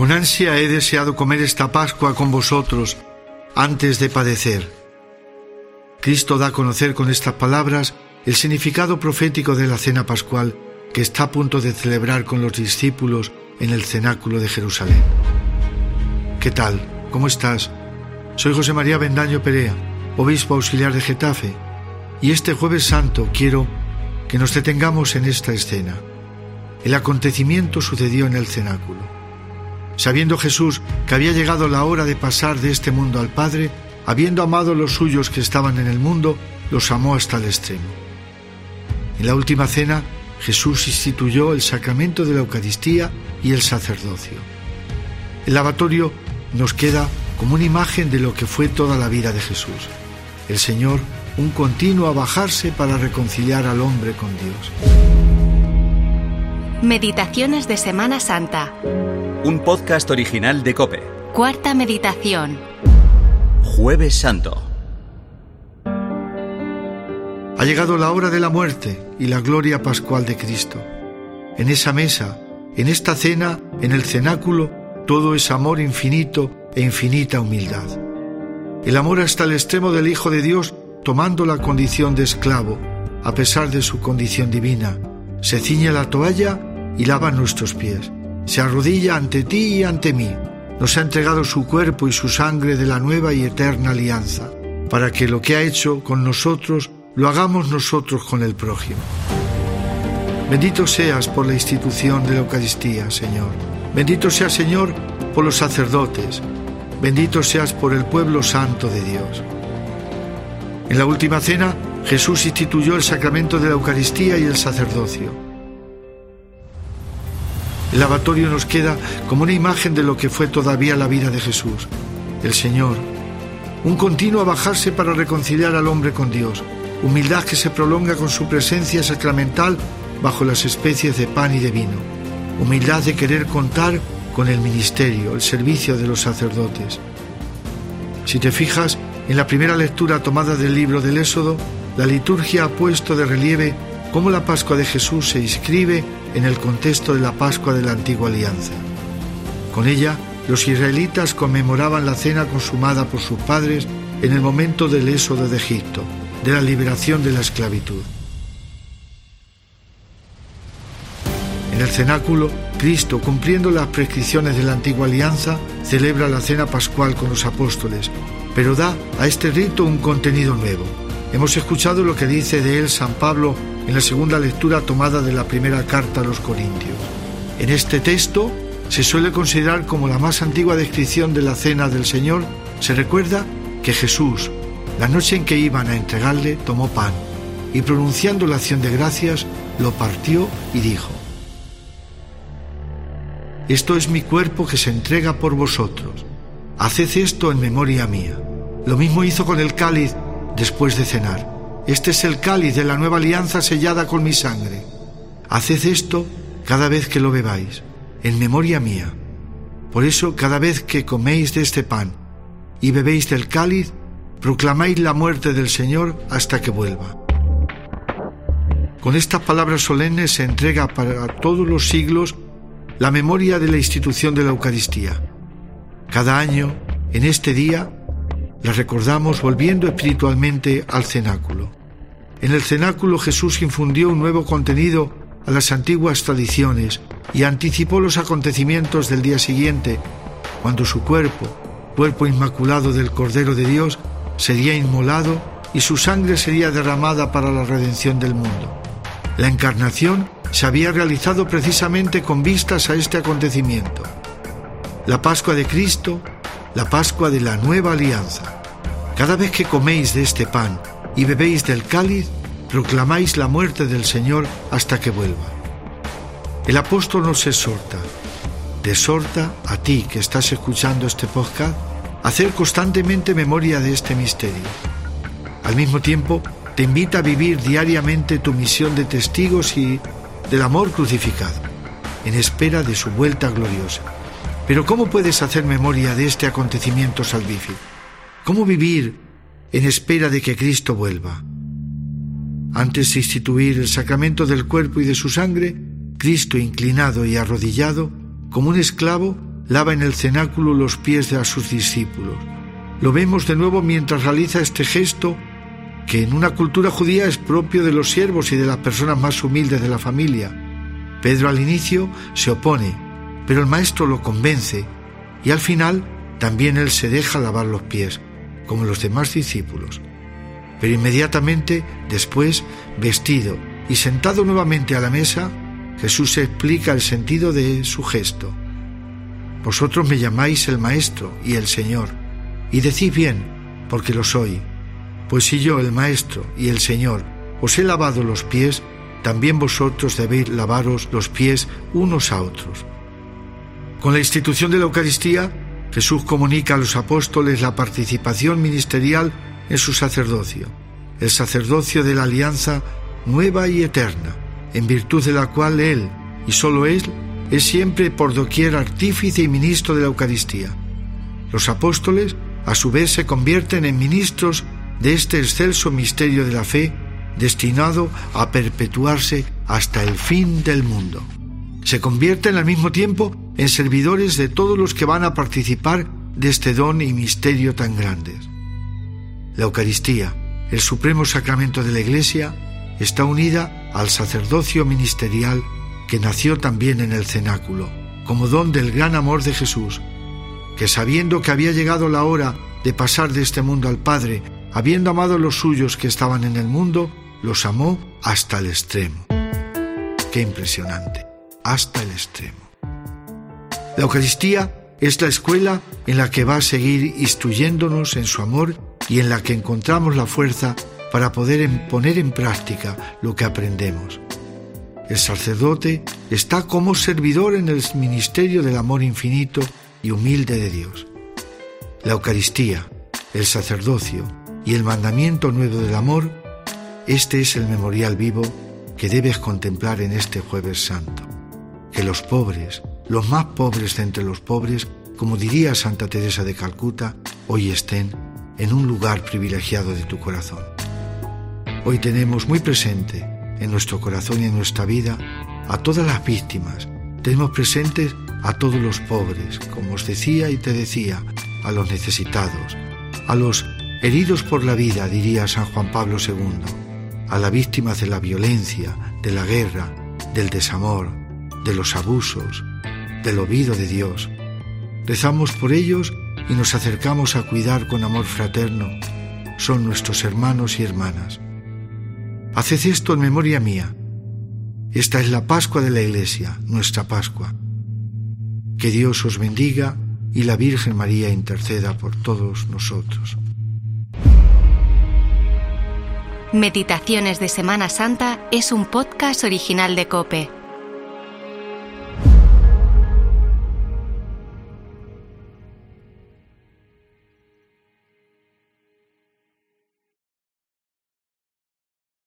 Con ansia he deseado comer esta Pascua con vosotros antes de padecer. Cristo da a conocer con estas palabras el significado profético de la cena pascual que está a punto de celebrar con los discípulos en el cenáculo de Jerusalén. ¿Qué tal? ¿Cómo estás? Soy José María Bendaño Perea, obispo auxiliar de Getafe, y este jueves santo quiero que nos detengamos en esta escena. El acontecimiento sucedió en el cenáculo. Sabiendo Jesús que había llegado la hora de pasar de este mundo al Padre, habiendo amado a los suyos que estaban en el mundo, los amó hasta el extremo. En la última cena, Jesús instituyó el sacramento de la Eucaristía y el sacerdocio. El lavatorio nos queda como una imagen de lo que fue toda la vida de Jesús. El Señor, un continuo abajarse para reconciliar al hombre con Dios. Meditaciones de Semana Santa. Un podcast original de Cope. Cuarta meditación. Jueves Santo. Ha llegado la hora de la muerte y la gloria pascual de Cristo. En esa mesa, en esta cena, en el cenáculo, todo es amor infinito e infinita humildad. El amor hasta el extremo del Hijo de Dios, tomando la condición de esclavo, a pesar de su condición divina, se ciñe la toalla y lava nuestros pies. Se arrodilla ante ti y ante mí. Nos ha entregado su cuerpo y su sangre de la nueva y eterna alianza, para que lo que ha hecho con nosotros lo hagamos nosotros con el prójimo. Bendito seas por la institución de la Eucaristía, Señor. Bendito seas, Señor, por los sacerdotes. Bendito seas por el pueblo santo de Dios. En la última cena, Jesús instituyó el sacramento de la Eucaristía y el sacerdocio. El lavatorio nos queda como una imagen de lo que fue todavía la vida de Jesús, el Señor, un continuo bajarse para reconciliar al hombre con Dios, humildad que se prolonga con su presencia sacramental bajo las especies de pan y de vino, humildad de querer contar con el ministerio, el servicio de los sacerdotes. Si te fijas, en la primera lectura tomada del libro del Éxodo, la liturgia ha puesto de relieve cómo la Pascua de Jesús se inscribe en el contexto de la Pascua de la antigua alianza. Con ella, los israelitas conmemoraban la cena consumada por sus padres en el momento del éxodo de Egipto, de la liberación de la esclavitud. En el cenáculo, Cristo, cumpliendo las prescripciones de la antigua alianza, celebra la cena pascual con los apóstoles, pero da a este rito un contenido nuevo. Hemos escuchado lo que dice de él San Pablo en la segunda lectura tomada de la primera carta a los Corintios. En este texto se suele considerar como la más antigua descripción de la cena del Señor. Se recuerda que Jesús, la noche en que iban a entregarle, tomó pan y pronunciando la acción de gracias, lo partió y dijo, Esto es mi cuerpo que se entrega por vosotros. Haced esto en memoria mía. Lo mismo hizo con el cáliz después de cenar. Este es el cáliz de la nueva alianza sellada con mi sangre. Haced esto cada vez que lo bebáis, en memoria mía. Por eso, cada vez que coméis de este pan y bebéis del cáliz, proclamáis la muerte del Señor hasta que vuelva. Con estas palabras solemnes se entrega para todos los siglos la memoria de la institución de la Eucaristía. Cada año, en este día, la recordamos volviendo espiritualmente al cenáculo. En el cenáculo Jesús infundió un nuevo contenido a las antiguas tradiciones y anticipó los acontecimientos del día siguiente, cuando su cuerpo, cuerpo inmaculado del Cordero de Dios, sería inmolado y su sangre sería derramada para la redención del mundo. La encarnación se había realizado precisamente con vistas a este acontecimiento. La Pascua de Cristo, la Pascua de la nueva alianza. Cada vez que coméis de este pan y bebéis del cáliz, proclamáis la muerte del Señor hasta que vuelva. El apóstol nos exhorta, te exhorta a ti que estás escuchando este podcast, hacer constantemente memoria de este misterio. Al mismo tiempo, te invita a vivir diariamente tu misión de testigos y del amor crucificado, en espera de su vuelta gloriosa. Pero ¿cómo puedes hacer memoria de este acontecimiento salvífico? ¿Cómo vivir en espera de que Cristo vuelva? Antes de instituir el sacramento del cuerpo y de su sangre, Cristo inclinado y arrodillado, como un esclavo, lava en el cenáculo los pies de sus discípulos. Lo vemos de nuevo mientras realiza este gesto que en una cultura judía es propio de los siervos y de las personas más humildes de la familia. Pedro al inicio se opone, pero el maestro lo convence y al final también él se deja lavar los pies, como los demás discípulos. Pero inmediatamente después, vestido y sentado nuevamente a la mesa, Jesús explica el sentido de su gesto. Vosotros me llamáis el Maestro y el Señor, y decís bien, porque lo soy. Pues si yo, el Maestro y el Señor, os he lavado los pies, también vosotros debéis lavaros los pies unos a otros. Con la institución de la Eucaristía, Jesús comunica a los apóstoles la participación ministerial en su sacerdocio, el sacerdocio de la alianza nueva y eterna, en virtud de la cual Él, y sólo Él, es siempre por doquier artífice y ministro de la Eucaristía. Los apóstoles, a su vez, se convierten en ministros de este excelso misterio de la fe, destinado a perpetuarse hasta el fin del mundo. Se convierten al mismo tiempo en servidores de todos los que van a participar de este don y misterio tan grandes. La Eucaristía, el supremo sacramento de la Iglesia, está unida al sacerdocio ministerial que nació también en el cenáculo, como don del gran amor de Jesús, que sabiendo que había llegado la hora de pasar de este mundo al Padre, habiendo amado a los suyos que estaban en el mundo, los amó hasta el extremo. Qué impresionante, hasta el extremo. La Eucaristía es la escuela en la que va a seguir instruyéndonos en su amor y en la que encontramos la fuerza para poder poner en práctica lo que aprendemos. El sacerdote está como servidor en el ministerio del amor infinito y humilde de Dios. La Eucaristía, el sacerdocio y el mandamiento nuevo del amor, este es el memorial vivo que debes contemplar en este jueves santo. Que los pobres, los más pobres de entre los pobres, como diría Santa Teresa de Calcuta, hoy estén en un lugar privilegiado de tu corazón. Hoy tenemos muy presente en nuestro corazón y en nuestra vida a todas las víctimas. Tenemos presentes a todos los pobres, como os decía y te decía, a los necesitados, a los heridos por la vida, diría San Juan Pablo II, a las víctimas de la violencia, de la guerra, del desamor, de los abusos, del olvido de Dios. Rezamos por ellos y nos acercamos a cuidar con amor fraterno. Son nuestros hermanos y hermanas. Haced esto en memoria mía. Esta es la Pascua de la Iglesia, nuestra Pascua. Que Dios os bendiga y la Virgen María interceda por todos nosotros. Meditaciones de Semana Santa es un podcast original de Cope.